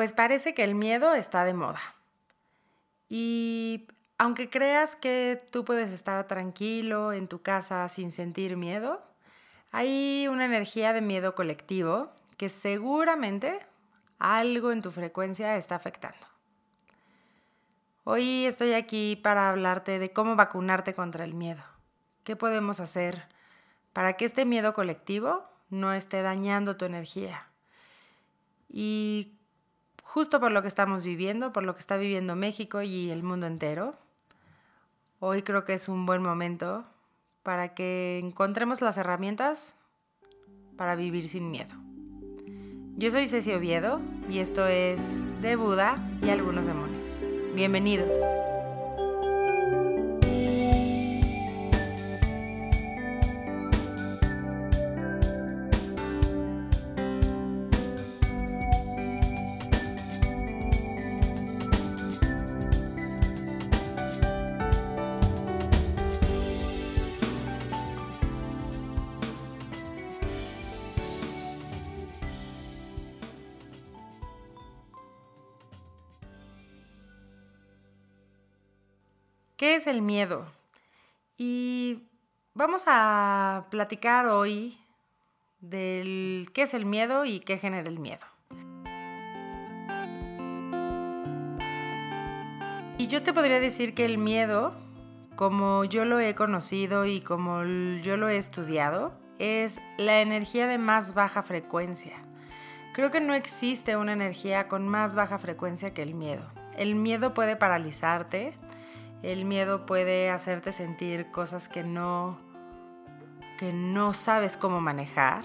Pues parece que el miedo está de moda. Y aunque creas que tú puedes estar tranquilo en tu casa sin sentir miedo, hay una energía de miedo colectivo que seguramente algo en tu frecuencia está afectando. Hoy estoy aquí para hablarte de cómo vacunarte contra el miedo. ¿Qué podemos hacer para que este miedo colectivo no esté dañando tu energía? Y justo por lo que estamos viviendo, por lo que está viviendo México y el mundo entero, hoy creo que es un buen momento para que encontremos las herramientas para vivir sin miedo. Yo soy Ceci Oviedo y esto es De Buda y algunos demonios. Bienvenidos. ¿Qué es el miedo? Y vamos a platicar hoy del qué es el miedo y qué genera el miedo. Y yo te podría decir que el miedo, como yo lo he conocido y como yo lo he estudiado, es la energía de más baja frecuencia. Creo que no existe una energía con más baja frecuencia que el miedo. El miedo puede paralizarte, el miedo puede hacerte sentir cosas que no, que no sabes cómo manejar.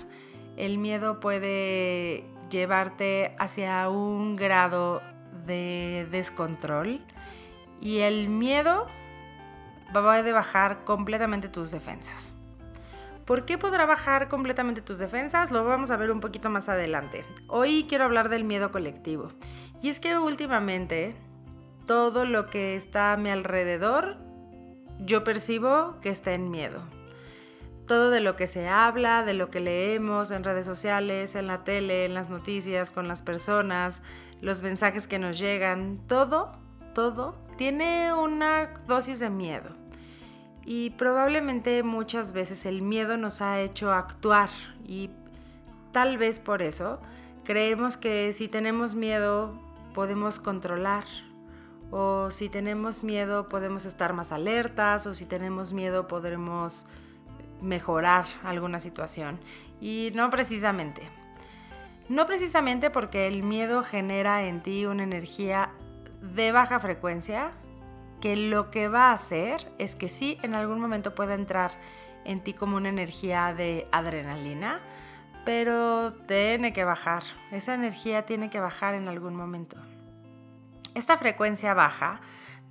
El miedo puede llevarte hacia un grado de descontrol. Y el miedo va a bajar completamente tus defensas. ¿Por qué podrá bajar completamente tus defensas? Lo vamos a ver un poquito más adelante. Hoy quiero hablar del miedo colectivo. Y es que últimamente todo lo que está a mi alrededor, yo percibo que está en miedo. Todo de lo que se habla, de lo que leemos en redes sociales, en la tele, en las noticias, con las personas, los mensajes que nos llegan, todo, todo tiene una dosis de miedo. Y probablemente muchas veces el miedo nos ha hecho actuar y tal vez por eso creemos que si tenemos miedo podemos controlar o si tenemos miedo podemos estar más alertas o si tenemos miedo podremos mejorar alguna situación. Y no precisamente. No precisamente porque el miedo genera en ti una energía de baja frecuencia que lo que va a hacer es que sí en algún momento pueda entrar en ti como una energía de adrenalina, pero tiene que bajar. Esa energía tiene que bajar en algún momento. Esta frecuencia baja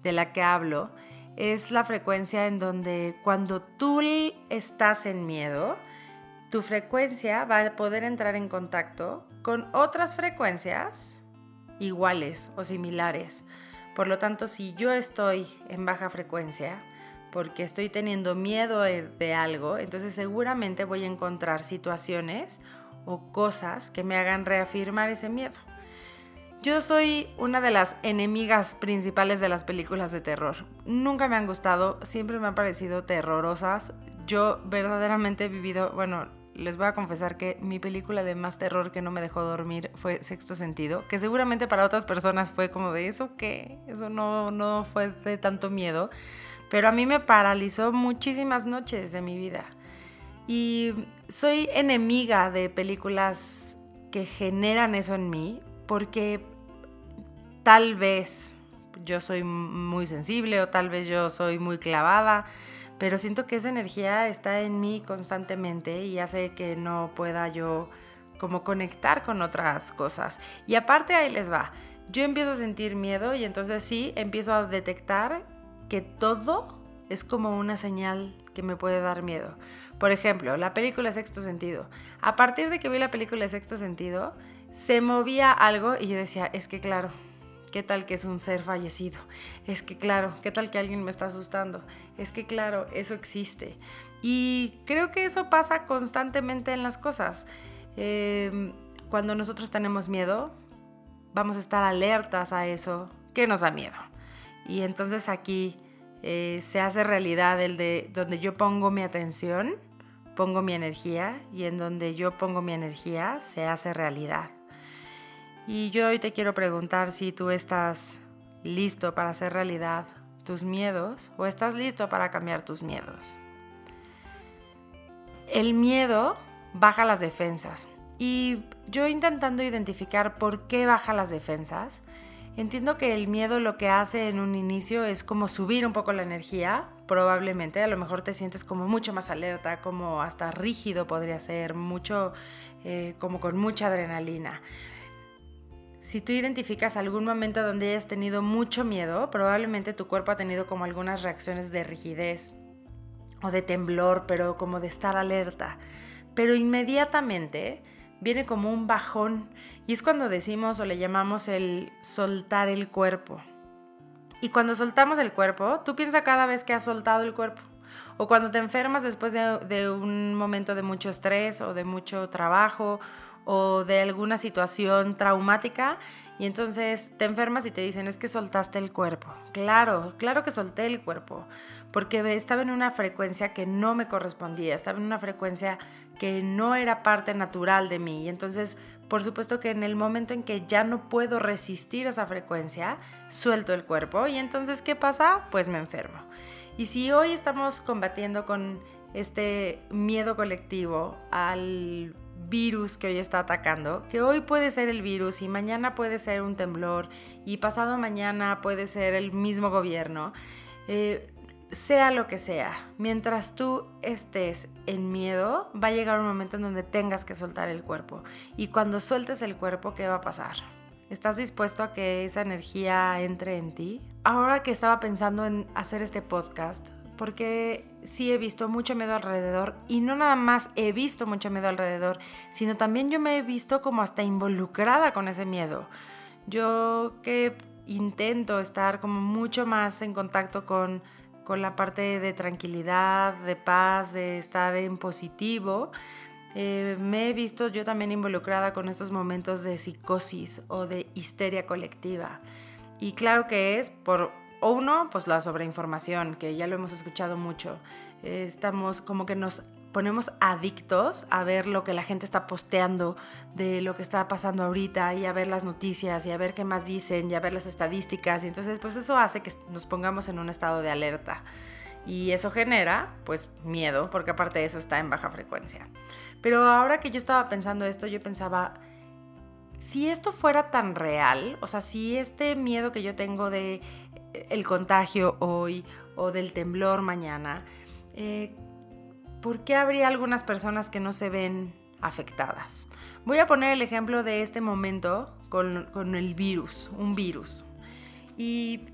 de la que hablo es la frecuencia en donde cuando tú estás en miedo, tu frecuencia va a poder entrar en contacto con otras frecuencias iguales o similares. Por lo tanto, si yo estoy en baja frecuencia, porque estoy teniendo miedo de algo, entonces seguramente voy a encontrar situaciones o cosas que me hagan reafirmar ese miedo. Yo soy una de las enemigas principales de las películas de terror. Nunca me han gustado, siempre me han parecido terrorosas. Yo verdaderamente he vivido, bueno, les voy a confesar que mi película de más terror que no me dejó dormir fue Sexto Sentido, que seguramente para otras personas fue como de eso que eso no, no fue de tanto miedo, pero a mí me paralizó muchísimas noches de mi vida. Y soy enemiga de películas que generan eso en mí, porque tal vez yo soy muy sensible o tal vez yo soy muy clavada, pero siento que esa energía está en mí constantemente y hace que no pueda yo como conectar con otras cosas. Y aparte ahí les va, yo empiezo a sentir miedo y entonces sí, empiezo a detectar que todo es como una señal que me puede dar miedo. Por ejemplo, la película Sexto Sentido. A partir de que vi la película Sexto Sentido, se movía algo y yo decía, es que claro, ¿Qué tal que es un ser fallecido? Es que claro, ¿qué tal que alguien me está asustando? Es que claro, eso existe. Y creo que eso pasa constantemente en las cosas. Em, cuando nosotros tenemos miedo, vamos a estar alertas a eso que nos da miedo. Y entonces aquí eh, se hace realidad el de donde yo pongo mi atención, pongo mi energía y en donde yo pongo mi energía se hace realidad. Y yo hoy te quiero preguntar si tú estás listo para hacer realidad tus miedos o estás listo para cambiar tus miedos. El miedo baja las defensas y yo intentando identificar por qué baja las defensas, entiendo que el miedo lo que hace en un inicio es como subir un poco la energía, probablemente, a lo mejor te sientes como mucho más alerta, como hasta rígido podría ser, mucho, eh, como con mucha adrenalina. Si tú identificas algún momento donde hayas tenido mucho miedo, probablemente tu cuerpo ha tenido como algunas reacciones de rigidez o de temblor, pero como de estar alerta. Pero inmediatamente viene como un bajón y es cuando decimos o le llamamos el soltar el cuerpo. Y cuando soltamos el cuerpo, tú piensas cada vez que has soltado el cuerpo. O cuando te enfermas después de, de, un momento de mucho estrés o de mucho trabajo o de alguna situación traumática y entonces te enfermas y te dicen es que soltaste el cuerpo. Claro, claro que solté el cuerpo, porque estaba en una frecuencia que no me correspondía, estaba en una frecuencia que no era parte natural de mí y entonces por supuesto que en el momento en que ya no puedo resistir esa frecuencia, suelto el cuerpo y entonces ¿qué pasa? Pues me enfermo. Y si hoy estamos combatiendo con este miedo colectivo al virus que hoy está atacando, que hoy puede ser el virus y mañana puede ser un temblor y pasado mañana puede ser el mismo gobierno, eh, sea lo que sea, mientras tú estés en miedo, va a llegar un momento en donde tengas que soltar el cuerpo. Y cuando sueltes el cuerpo, ¿qué va a pasar? ¿Estás dispuesto a que esa energía entre en ti? Ahora que estaba pensando en hacer este podcast, porque sí he visto mucho miedo alrededor y no nada más he visto mucho miedo alrededor, sino también yo me he visto como hasta involucrada con ese miedo. Yo que intento estar como mucho más en contacto con, con la parte de tranquilidad, de paz, de estar en positivo, eh, me he visto yo también involucrada con estos momentos de psicosis o de histeria colectiva. Y claro que es por o uno, pues la sobreinformación, que ya lo hemos escuchado mucho. Estamos como que nos ponemos adictos a ver lo que la gente está posteando de lo que está pasando ahorita y a ver las noticias y a ver qué más dicen y a ver las estadísticas y entonces pues eso hace que nos pongamos en un estado de alerta y eso genera pues miedo porque aparte de eso está en baja frecuencia. Pero ahora que yo estaba pensando esto yo pensaba si esto fuera tan real, o sea, si este miedo que yo tengo de el contagio hoy o del temblor mañana, eh, ¿por qué habría algunas personas que no se ven afectadas? Voy a poner el ejemplo de este momento con, con el virus, un virus. Y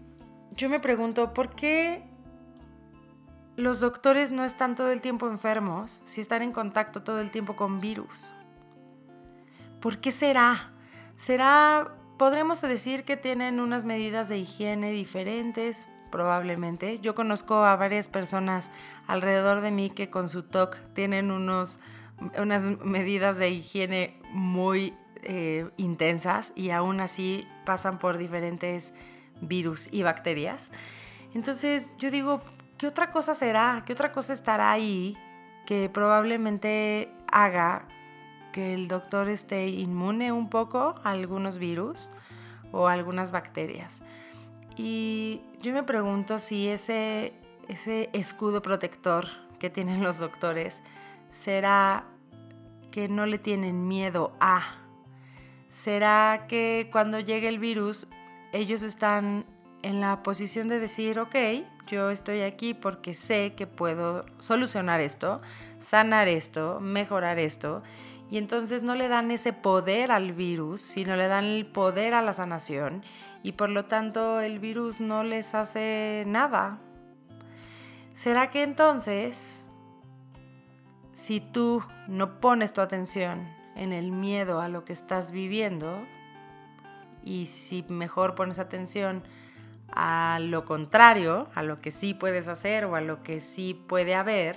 yo me pregunto, ¿por qué los doctores no están todo el tiempo enfermos si están en contacto todo el tiempo con virus? ¿Por qué será? ¿Será Podremos decir que tienen unas medidas de higiene diferentes, probablemente. Yo conozco a varias personas alrededor de mí que con su TOC tienen unos, unas medidas de higiene muy eh, intensas y aún así pasan por diferentes virus y bacterias. Entonces yo digo, ¿qué otra cosa será? ¿Qué otra cosa estará ahí que probablemente haga que el doctor esté inmune un poco a algunos virus o algunas bacterias. Y yo me pregunto si ese, ese escudo protector que tienen los doctores será que no le tienen miedo a. ¿Será que cuando llegue el virus ellos están en la posición de decir, ok, yo estoy aquí porque sé que puedo solucionar esto, sanar esto, mejorar esto, y entonces no le dan ese poder al virus, sino le dan el poder a la sanación y por lo tanto el virus no les hace nada. ¿Será que entonces, si tú no pones tu atención en el miedo a lo que estás viviendo, y si mejor pones atención a lo contrario, a lo que sí puedes hacer o a lo que sí puede haber,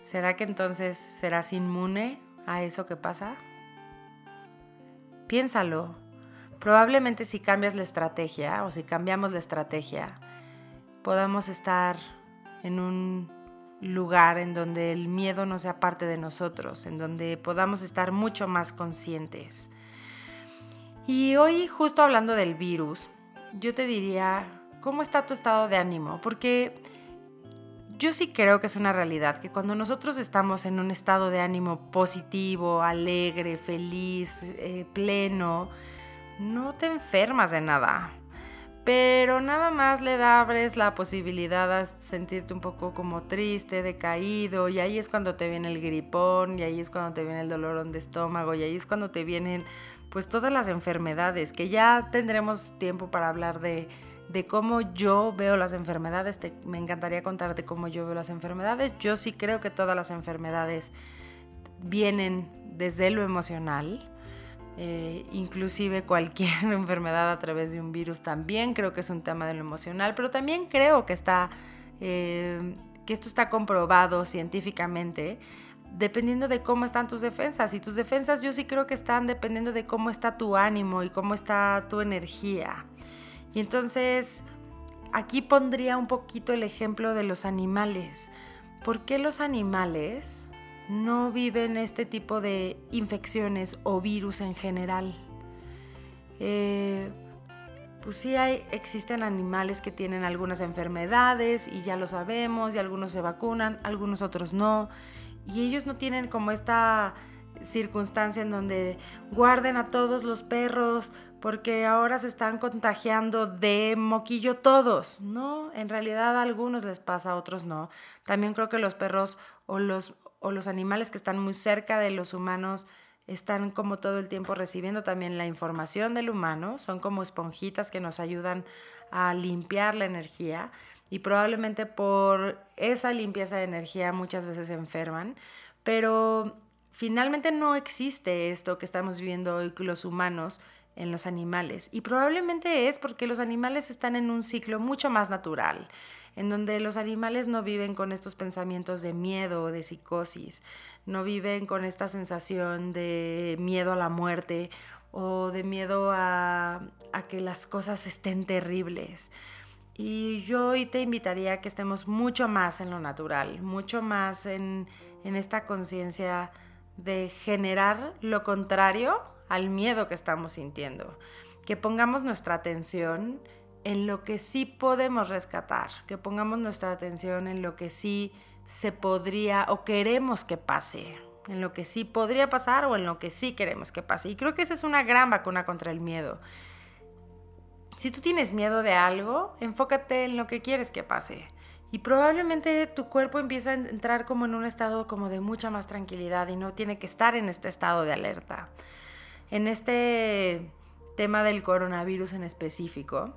¿será que entonces serás inmune a eso que pasa? Piénsalo, probablemente si cambias la estrategia o si cambiamos la estrategia, podamos estar en un lugar en donde el miedo no sea parte de nosotros, en donde podamos estar mucho más conscientes. Y hoy, justo hablando del virus, yo te diría, ¿cómo está tu estado de ánimo? Porque yo sí creo que es una realidad, que cuando nosotros estamos en un estado de ánimo positivo, alegre, feliz, eh, pleno, no te enfermas de nada. Pero nada más le abres la posibilidad a sentirte un poco como triste, decaído, y ahí es cuando te viene el gripón, y ahí es cuando te viene el dolorón de estómago, y ahí es cuando te vienen pues todas las enfermedades, que ya tendremos tiempo para hablar de, de cómo yo veo las enfermedades, me encantaría contarte cómo yo veo las enfermedades, yo sí creo que todas las enfermedades vienen desde lo emocional, eh, inclusive cualquier enfermedad a través de un virus también creo que es un tema de lo emocional, pero también creo que está eh, que esto está comprobado científicamente dependiendo de cómo están tus defensas. Y tus defensas yo sí creo que están dependiendo de cómo está tu ánimo y cómo está tu energía. Y entonces aquí pondría un poquito el ejemplo de los animales. ¿Por qué los animales no viven este tipo de infecciones o virus en general. Eh, pues sí hay, existen animales que tienen algunas enfermedades y ya lo sabemos y algunos se vacunan, algunos otros no. Y ellos no tienen como esta circunstancia en donde guarden a todos los perros porque ahora se están contagiando de moquillo todos. No, en realidad a algunos les pasa, a otros no. También creo que los perros o los, o los animales que están muy cerca de los humanos están como todo el tiempo recibiendo también la información del humano, son como esponjitas que nos ayudan a limpiar la energía y probablemente por esa limpieza de energía muchas veces se enferman, pero finalmente no existe esto que estamos viviendo hoy los humanos en los animales. Y probablemente es porque los animales están en un ciclo mucho más natural, en donde los animales no viven con estos pensamientos de miedo o de psicosis, no viven con esta sensación de miedo a la muerte o de miedo a, que las cosas estén terribles. Y yo hoy te invitaría a que estemos mucho más en lo natural, mucho más en, en esta conciencia de generar lo contrario al miedo que estamos sintiendo. Que pongamos nuestra atención en lo que sí podemos rescatar, que pongamos nuestra atención en lo que sí se podría o queremos que pase, en lo que sí podría pasar o en lo que sí queremos que pase. Y creo que esa es una gran vacuna contra el miedo. Si tú tienes miedo de algo, enfócate en lo que quieres que pase. Y probablemente tu cuerpo empieza a entrar como en un estado como de mucha más tranquilidad y no tiene que estar en este estado de alerta en este tema del coronavirus en específico,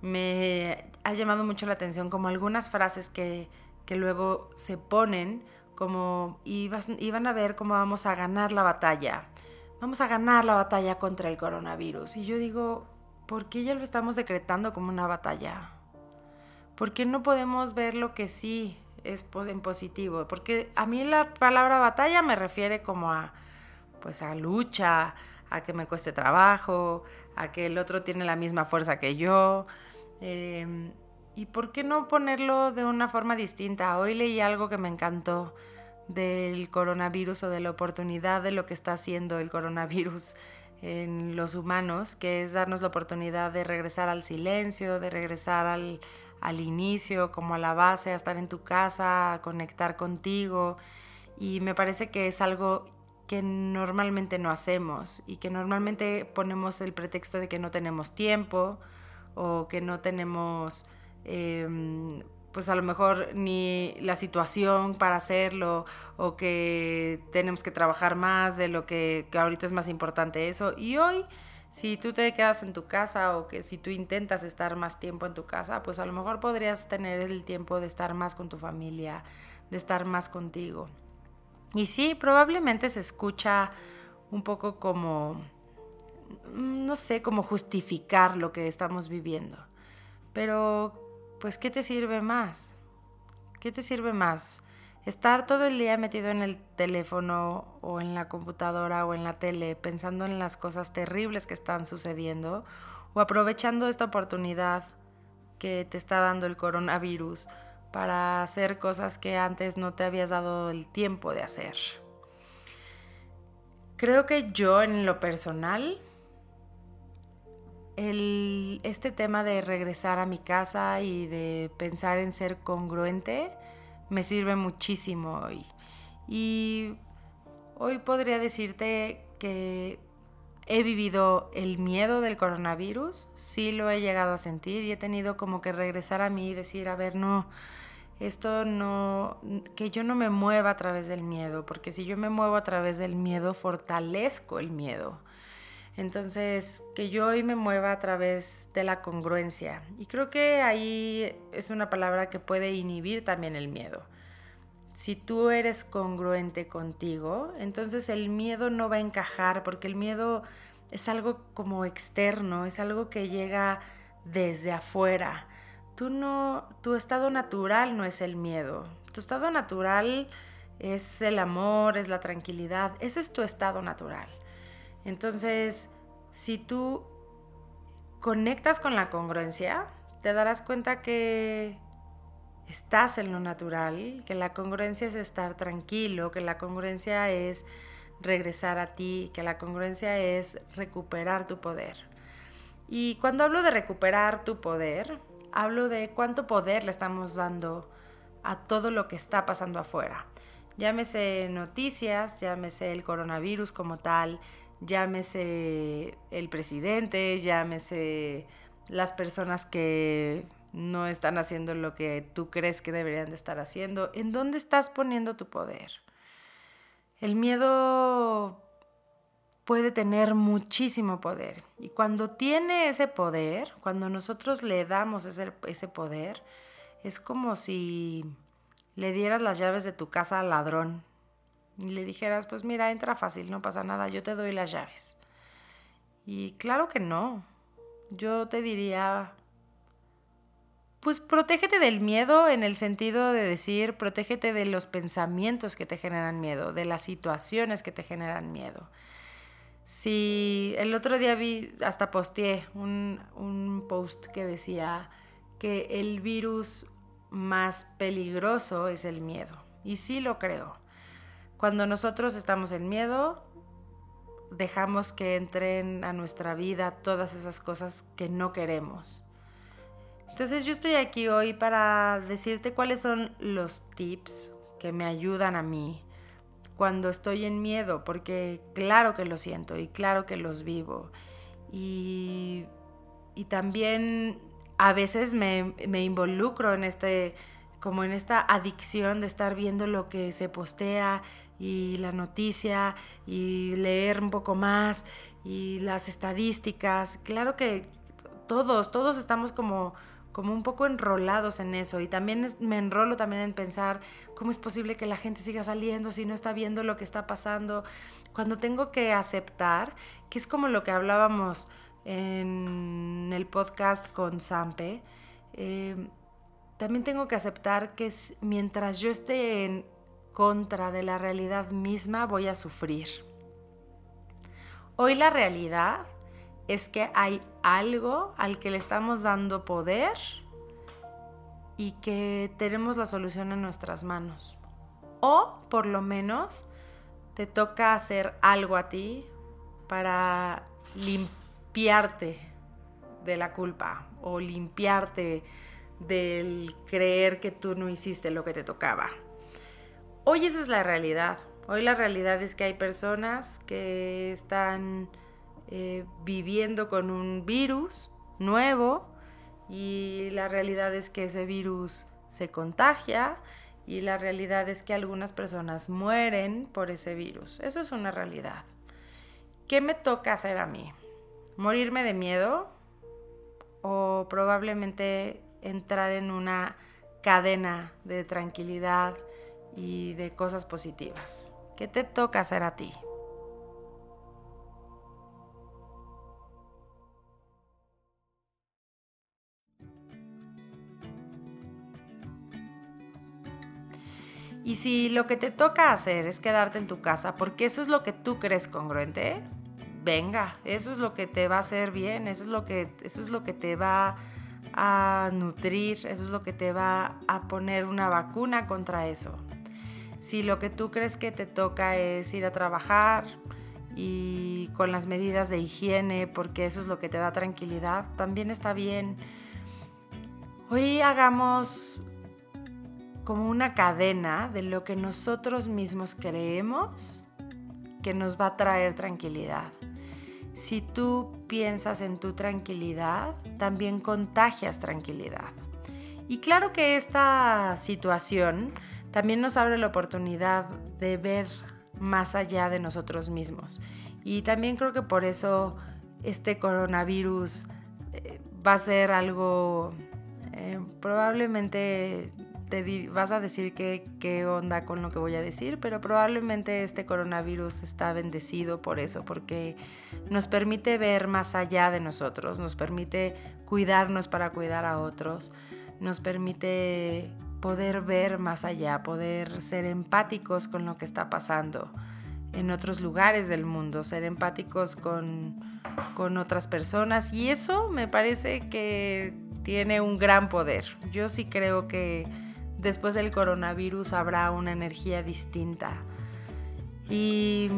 me ha llamado mucho la atención como algunas frases que, luego se ponen como iban a ver cómo vamos a ganar la batalla. Vamos a ganar la batalla contra el coronavirus. Y yo digo, ¿por qué ya lo estamos decretando como una batalla? ¿Por qué no podemos ver lo que sí es en positivo? Porque a mí la palabra batalla me refiere como a, pues a lucha, a que me cueste trabajo, a que el otro tiene la misma fuerza que yo. Em, ¿Y por qué no ponerlo de una forma distinta? Hoy leí algo que me encantó del coronavirus o de la oportunidad de lo que está haciendo el coronavirus en los humanos, que es darnos la oportunidad de regresar al silencio, de regresar al, al inicio, como a la base, a estar en tu casa, a conectar contigo. Y me parece que es algo que normalmente no hacemos y que normalmente ponemos el pretexto de que no tenemos tiempo o que no tenemos em, pues a lo mejor ni la situación para hacerlo o que tenemos que trabajar más de lo que, que ahorita es más importante eso. Y hoy, si tú te quedas en tu casa o que si tú intentas estar más tiempo en tu casa, pues a lo mejor podrías tener el tiempo de estar más con tu familia, de estar más contigo. Y sí, probablemente se escucha un poco como, mm, no sé, como justificar lo que estamos viviendo. Pero, pues, ¿qué te sirve más? ¿Qué te sirve más? Estar todo el día metido en el teléfono o en la computadora o en la tele pensando en las cosas terribles que están sucediendo o aprovechando esta oportunidad que te está dando el coronavirus para hacer cosas que antes no te habías dado el tiempo de hacer. Creo que yo en lo personal, este tema de regresar a mi casa y de pensar en ser congruente me sirve muchísimo hoy. Y hoy podría decirte que he vivido el miedo del coronavirus, sí lo he llegado a sentir y he tenido como que regresar a mí y decir, a ver, no, esto no, que yo no me mueva a través del miedo, porque si yo me muevo a través del miedo, fortalezco el miedo. Entonces, que yo hoy me mueva a través de la congruencia. Y creo que ahí es una palabra que puede inhibir también el miedo. Si tú eres congruente contigo, entonces el miedo no va a encajar, porque el miedo es algo como externo, es algo que llega desde afuera tú no, tu estado natural no es el miedo. Tu estado natural es el amor, es la tranquilidad. Ese es tu estado natural. Entonces, si tú conectas con la congruencia, te darás cuenta que estás en lo natural, que la congruencia es estar tranquilo, que la congruencia es regresar a ti, que la congruencia es recuperar tu poder. Y cuando hablo de recuperar tu poder, hablo de cuánto poder le estamos dando a todo lo que está pasando afuera. Llámese noticias, llámese el coronavirus como tal, llámese el presidente, llámese las personas que no están haciendo lo que tú crees que deberían de estar haciendo. ¿En dónde estás poniendo tu poder? El miedo puede tener muchísimo poder. Y cuando tiene ese poder, cuando nosotros le damos ese, ese poder, es como si le dieras las llaves de tu casa al ladrón y le dijeras, pues mira, entra fácil, no pasa nada, yo te doy las llaves. Y claro que no. Yo te diría, pues protégete del miedo en el sentido de decir, protégete de los pensamientos que te generan miedo, de las situaciones que te generan miedo. Si el otro día vi, hasta posteé un, un post que decía que el virus más peligroso es el miedo. Y sí lo creo. Cuando nosotros estamos en miedo, dejamos que entren a nuestra vida todas esas cosas que no queremos. Entonces yo estoy aquí hoy para decirte cuáles son los tips que me ayudan a mí cuando estoy en miedo, porque claro que lo siento y claro que los vivo. Y, también a veces me, me, involucro en este, como en esta adicción de estar viendo lo que se postea y la noticia y leer un poco más y las estadísticas. Claro que todos, todos estamos como como un poco enrolados en eso y también me enrolo también en pensar cómo es posible que la gente siga saliendo si no está viendo lo que está pasando, cuando tengo que aceptar, que es como lo que hablábamos en el podcast con Sampe, eh, también tengo que aceptar que mientras yo esté en contra de la realidad misma voy a sufrir. Hoy la realidad es que hay algo al que le estamos dando poder y que tenemos la solución en nuestras manos. O por lo menos te toca hacer algo a ti para limpiarte de la culpa o limpiarte del creer que tú no hiciste lo que te tocaba. Hoy esa es la realidad. Hoy la realidad es que hay personas que están eh, viviendo con un virus nuevo y la realidad es que ese virus se contagia y la realidad es que algunas personas mueren por ese virus. Eso es una realidad. ¿Qué me toca hacer a mí? ¿Morirme de miedo? ¿O probablemente entrar en una cadena de tranquilidad y de cosas positivas? ¿Qué te toca hacer a ti? Y si lo que te toca hacer es quedarte en tu casa, porque eso es lo que tú crees congruente, venga, eso es lo que te va a hacer bien, eso es lo que, eso es lo que te va a nutrir, eso es lo que te va a poner una vacuna contra eso. Si lo que tú crees que te toca es ir a trabajar y con las medidas de higiene, porque eso es lo que te da tranquilidad, también está bien. Hoy hagamos como una cadena de lo que nosotros mismos creemos que nos va a traer tranquilidad. Si tú piensas en tu tranquilidad, también contagias tranquilidad. Y claro que esta situación también nos abre la oportunidad de ver más allá de nosotros mismos. Y también creo que por eso este coronavirus eh, va a ser algo eh, probablemente vas a decir qué onda con lo que voy a decir, pero probablemente este coronavirus está bendecido por eso, porque nos permite ver más allá de nosotros, nos permite cuidarnos para cuidar a otros, nos permite poder ver más allá, poder ser empáticos con lo que está pasando en otros lugares del mundo, ser empáticos con, con otras personas y eso me parece que tiene un gran poder. Yo sí creo que después del coronavirus habrá una energía distinta. Y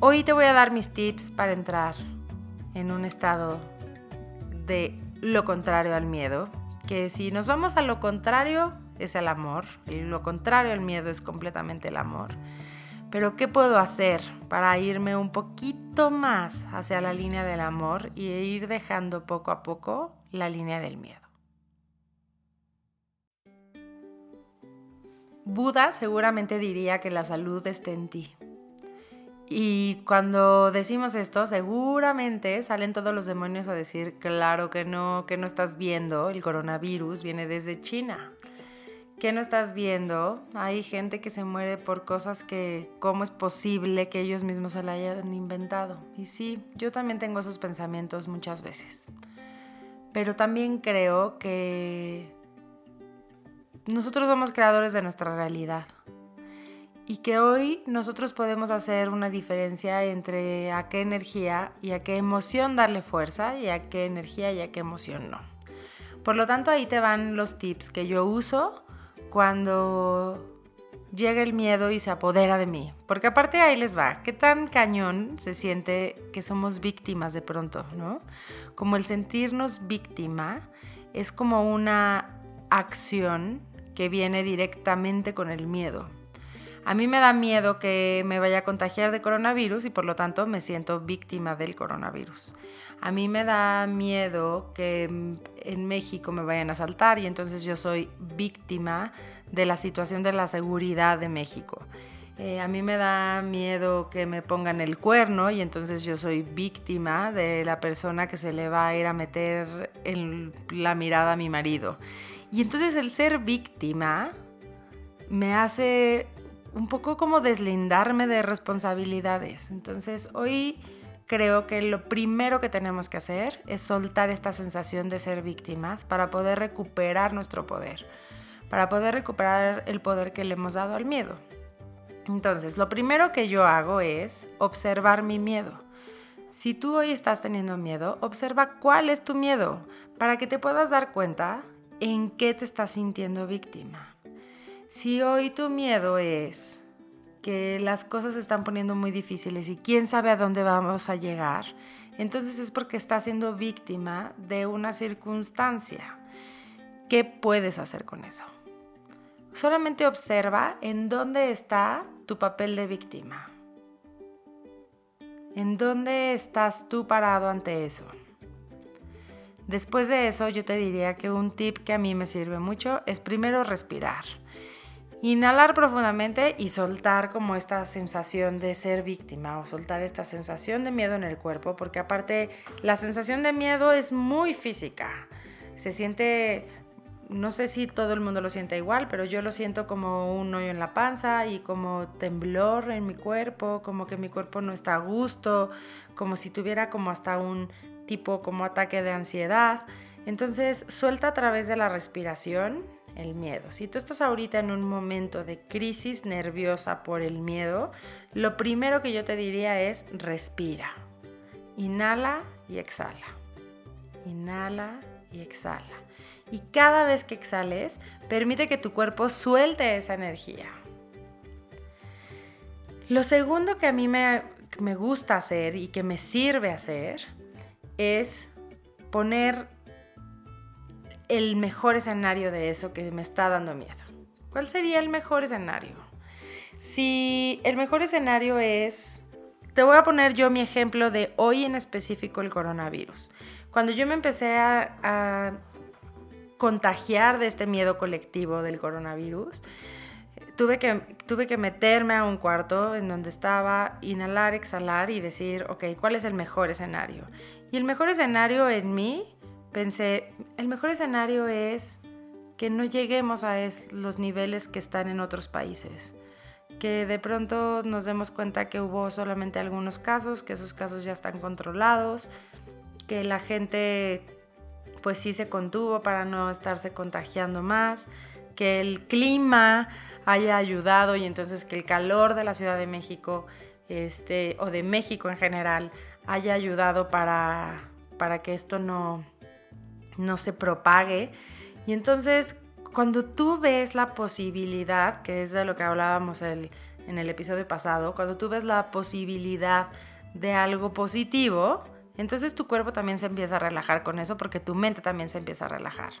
hoy te voy a dar mis tips para entrar en un estado de lo contrario al miedo, que si nos vamos a lo contrario es el amor y lo contrario al miedo es completamente el amor. Pero ¿qué puedo hacer para irme un poquito más hacia la línea del amor y ir dejando poco a poco la línea del miedo? Buda seguramente diría que la salud está en ti. Y cuando decimos esto, seguramente salen todos los demonios a decir, claro que no, que no estás viendo, el coronavirus viene desde China. ¿Qué no estás viendo? Hay gente que se muere por cosas que, ¿cómo es posible que ellos mismos se la hayan inventado? Y sí, yo también tengo esos pensamientos muchas veces. Pero también creo que nosotros somos creadores de nuestra realidad y que hoy nosotros podemos hacer una diferencia entre a qué energía y a qué emoción darle fuerza y a qué energía y a qué emoción no. Por lo tanto, ahí te van los tips que yo uso cuando llega el miedo y se apodera de mí. Porque aparte ahí les va, qué tan cañón se siente que somos víctimas de pronto, ¿no? Como el sentirnos víctima es como una acción que viene directamente con el miedo. A mí me da miedo que me vaya a contagiar de coronavirus y por lo tanto me siento víctima del coronavirus. A mí me da miedo que en México me vayan a asaltar y entonces yo soy víctima de la situación de la seguridad de México. Eh, a mí me da miedo que me pongan el cuerno y entonces yo soy víctima de la persona que se le va a ir a meter en la mirada a mi marido. Y entonces el ser víctima me hace un poco como deslindarme de responsabilidades. Entonces hoy creo que lo primero que tenemos que hacer es soltar esta sensación de ser víctimas para poder recuperar nuestro poder, para poder recuperar el poder que le hemos dado al miedo. Entonces, lo primero que yo hago es observar mi miedo. Si tú hoy estás teniendo miedo, observa cuál es tu miedo para que te puedas dar cuenta en qué te estás sintiendo víctima. Si hoy tu miedo es que las cosas se están poniendo muy difíciles y quién sabe a dónde vamos a llegar, entonces es porque estás siendo víctima de una circunstancia. ¿Qué puedes hacer con eso? Solamente observa en dónde está tu papel de víctima. ¿En dónde estás tú parado ante eso? Después de eso, yo te diría que un tip que a mí me sirve mucho es primero respirar. Inhalar profundamente y soltar como esta sensación de ser víctima o soltar esta sensación de miedo en el cuerpo, porque aparte la sensación de miedo es muy física. Se siente, no sé si todo el mundo lo siente igual, pero yo lo siento como un hoyo en la panza y como temblor en mi cuerpo, como que mi cuerpo no está a gusto, como si tuviera como hasta un tipo como ataque de ansiedad. Entonces suelta a través de la respiración el miedo. Si tú estás ahorita en un momento de crisis nerviosa por el miedo, lo primero que yo te diría es respira. Inhala y exhala. Inhala y exhala. Y cada vez que exhales, permite que tu cuerpo suelte esa energía. Lo segundo que a mí me, me gusta hacer y que me sirve hacer es poner el mejor escenario de eso que me está dando miedo. ¿Cuál sería el mejor escenario? Si el mejor escenario es, te voy a poner yo mi ejemplo de hoy en específico el coronavirus. Cuando yo me empecé a, contagiar de este miedo colectivo del coronavirus, tuve que, tuve que meterme a un cuarto en donde estaba, inhalar, exhalar y decir, ok, ¿cuál es el mejor escenario? Y el mejor escenario en mí pensé, el mejor escenario es que no lleguemos a los niveles que están en otros países. Que de pronto nos demos cuenta que hubo solamente algunos casos, que esos casos ya están controlados, que la gente pues sí se contuvo para no estarse contagiando más, que el clima haya ayudado y entonces que el calor de la Ciudad de México este, o de México en general haya ayudado para, para que esto no, no se propague. Y entonces, cuando tú ves la posibilidad, que es de lo que hablábamos en el episodio pasado, cuando tú ves la posibilidad de algo positivo, entonces tu cuerpo también se empieza a relajar con eso porque tu mente también se empieza a relajar.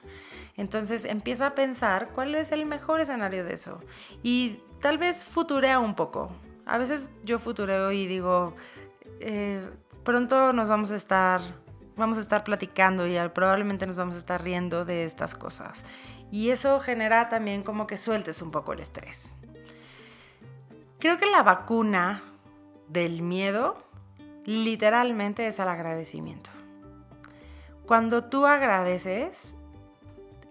Entonces empieza a pensar cuál es el mejor escenario de eso. Y tal vez futurea un poco. A veces yo futureo y digo, eh, pronto nos vamos a estar vamos a estar platicando y probablemente nos vamos a estar riendo de estas cosas. Y eso genera también como que sueltes un poco el estrés. Creo que la vacuna del miedo literalmente es el agradecimiento. Cuando tú agradeces,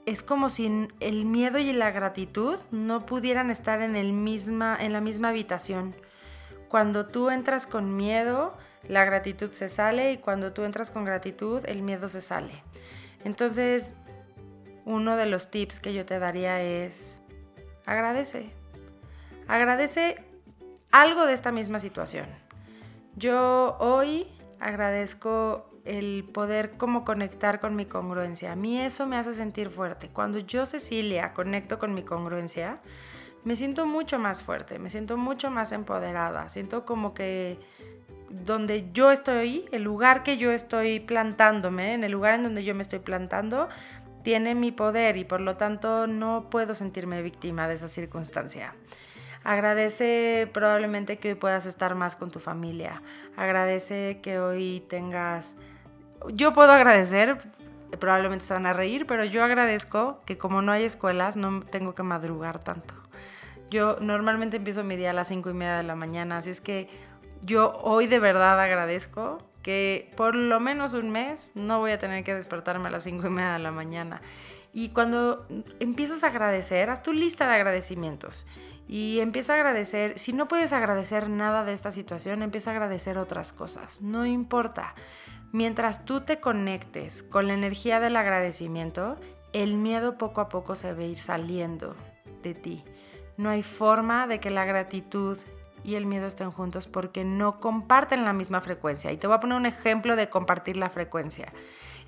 es como si el miedo y la gratitud no pudieran estar en, el misma, en la misma habitación. Cuando tú entras con miedo, la gratitud se sale y cuando tú entras con gratitud, el miedo se sale. Entonces, uno de los tips que yo te daría es, agradece. Agradece algo de esta misma situación. Yo hoy agradezco el poder como conectar con mi congruencia. A mí eso me hace sentir fuerte. Cuando yo, Cecilia, conecto con mi congruencia, me siento mucho más fuerte, me siento mucho más empoderada, siento como que donde yo estoy, el lugar que yo estoy plantándome, en el lugar en donde yo me estoy plantando, tiene mi poder y por lo tanto no puedo sentirme víctima de esa circunstancia. Agradece probablemente que hoy puedas estar más con tu familia. Agradece que hoy tengas... Yo puedo agradecer, probablemente se van a reír, pero yo agradezco que como no hay escuelas, no tengo que madrugar tanto. Yo normalmente empiezo mi día a las cinco y media de la mañana, así es que yo hoy de verdad agradezco que por lo menos un mes no voy a tener que despertarme a las cinco y media de la mañana. Y cuando empiezas a agradecer, haz tu lista de agradecimientos y empieza a agradecer. Si no puedes agradecer nada de esta situación, empieza a agradecer otras cosas. No importa. Mientras tú te conectes con la energía del agradecimiento, el miedo poco a poco se a ir saliendo de ti. No hay forma de que la gratitud y el miedo estén juntos porque no comparten la misma frecuencia. Y te voy a poner un ejemplo de compartir la frecuencia.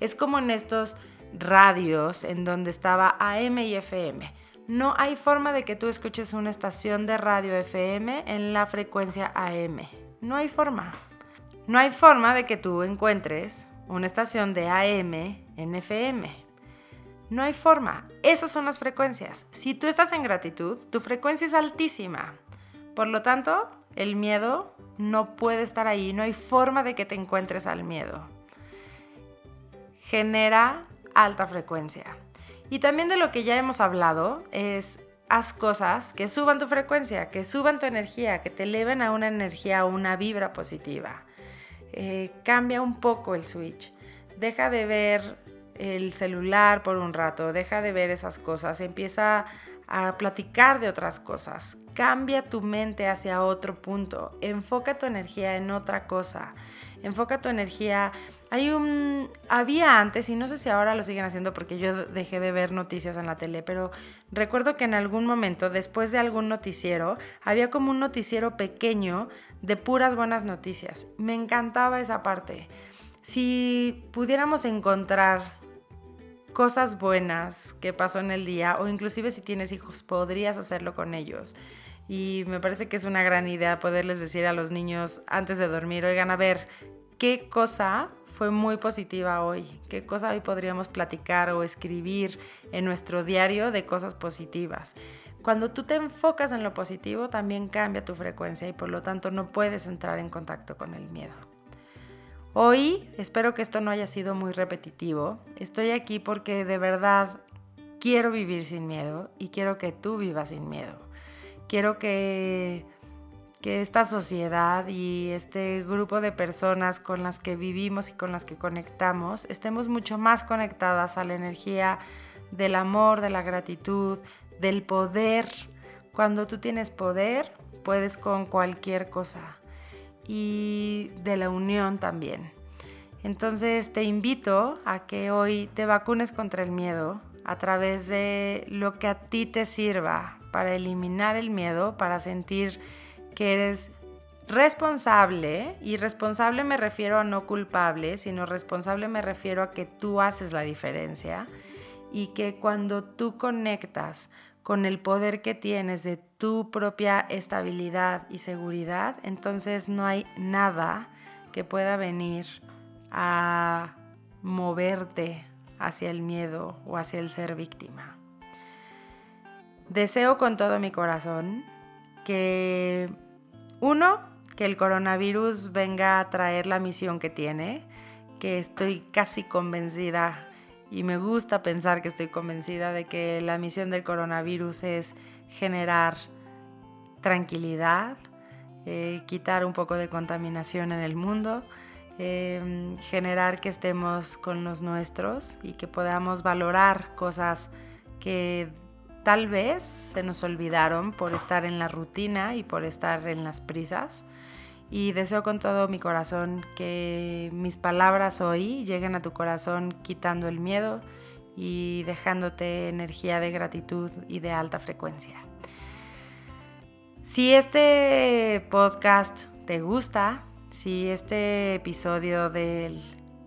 Es como en estos radios en donde estaba AM y FM. No hay forma de que tú escuches una estación de radio FM en la frecuencia AM. No hay forma. No hay forma de que tú encuentres una estación de AM en FM. No hay forma. Esas son las frecuencias. Si tú estás en gratitud, tu frecuencia es altísima. Por lo tanto, el miedo no puede estar ahí, no hay forma de que te encuentres al miedo. Genera alta frecuencia. Y también de lo que ya hemos hablado es haz cosas que suban tu frecuencia, que suban tu energía, que te eleven a una energía, a una vibra positiva. Eh, cambia un poco el switch. Deja de ver el celular por un rato, deja de ver esas cosas, empieza a platicar de otras cosas. Cambia tu mente hacia otro punto. Enfoca tu energía en otra cosa. Enfoca tu energía. Hay un. Había antes, y no sé si ahora lo siguen haciendo porque yo dejé de ver noticias en la tele, pero recuerdo que en algún momento, después de algún noticiero, había como un noticiero pequeño de puras buenas noticias. Me encantaba esa parte. Si pudiéramos encontrar cosas buenas que pasó en el día o inclusive si tienes hijos podrías hacerlo con ellos. Y me parece que es una gran idea poderles decir a los niños antes de dormir, oigan, a ver, ¿qué cosa fue muy positiva hoy? ¿Qué cosa hoy podríamos platicar o escribir en nuestro diario de cosas positivas? Cuando tú te enfocas en lo positivo, también cambia tu frecuencia y por lo tanto no puedes entrar en contacto con el miedo. Hoy espero que esto no haya sido muy repetitivo. Estoy aquí porque de verdad quiero vivir sin miedo y quiero que tú vivas sin miedo. Quiero que, que esta sociedad y este grupo de personas con las que vivimos y con las que conectamos estemos mucho más conectadas a la energía del amor, de la gratitud, del poder. Cuando tú tienes poder, puedes con cualquier cosa y de la unión también. Entonces te invito a que hoy te vacunes contra el miedo a través de lo que a ti te sirva para eliminar el miedo, para sentir que eres responsable, y responsable me refiero a no culpable, sino responsable me refiero a que tú haces la diferencia y que cuando tú conectas con el poder que tienes de tu propia estabilidad y seguridad, entonces no hay nada que pueda venir a moverte hacia el miedo o hacia el ser víctima. Deseo con todo mi corazón que, uno, que el coronavirus venga a traer la misión que tiene, que estoy casi convencida y me gusta pensar que estoy convencida de que la misión del coronavirus es generar tranquilidad, eh, quitar un poco de contaminación en el mundo, em, generar que estemos con los nuestros y que podamos valorar cosas que tal vez se nos olvidaron por estar en la rutina y por estar en las prisas y deseo con todo mi corazón que mis palabras hoy lleguen a tu corazón quitando el miedo y dejándote energía de gratitud y de alta frecuencia. Si este podcast te gusta, si este episodio del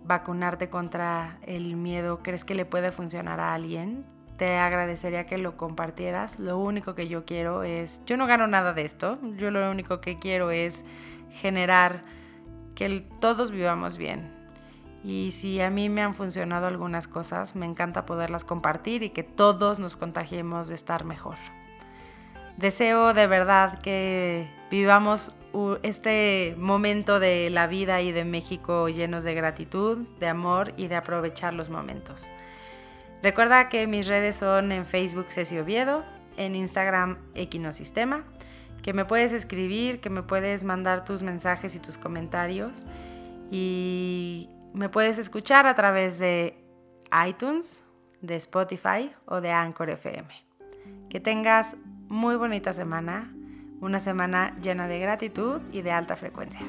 vacunarte contra el miedo crees que le puede funcionar a alguien, te agradecería que lo compartieras. Lo único que yo quiero es, yo no gano nada de esto, yo lo único que quiero es generar que todos vivamos bien. Y si a mí me han funcionado algunas cosas, me encanta poderlas compartir y que todos nos contagiemos de estar mejor. Deseo de verdad que vivamos este momento de la vida y de México llenos de gratitud, de amor y de aprovechar los momentos. Recuerda que mis redes son en Facebook Ceci Oviedo, en Instagram Equinosistema que me puedes escribir, que me puedes mandar tus mensajes y tus comentarios y me puedes escuchar a través de iTunes, de Spotify o de Anchor FM. Que tengas muy bonita semana, una semana llena de gratitud y de alta frecuencia.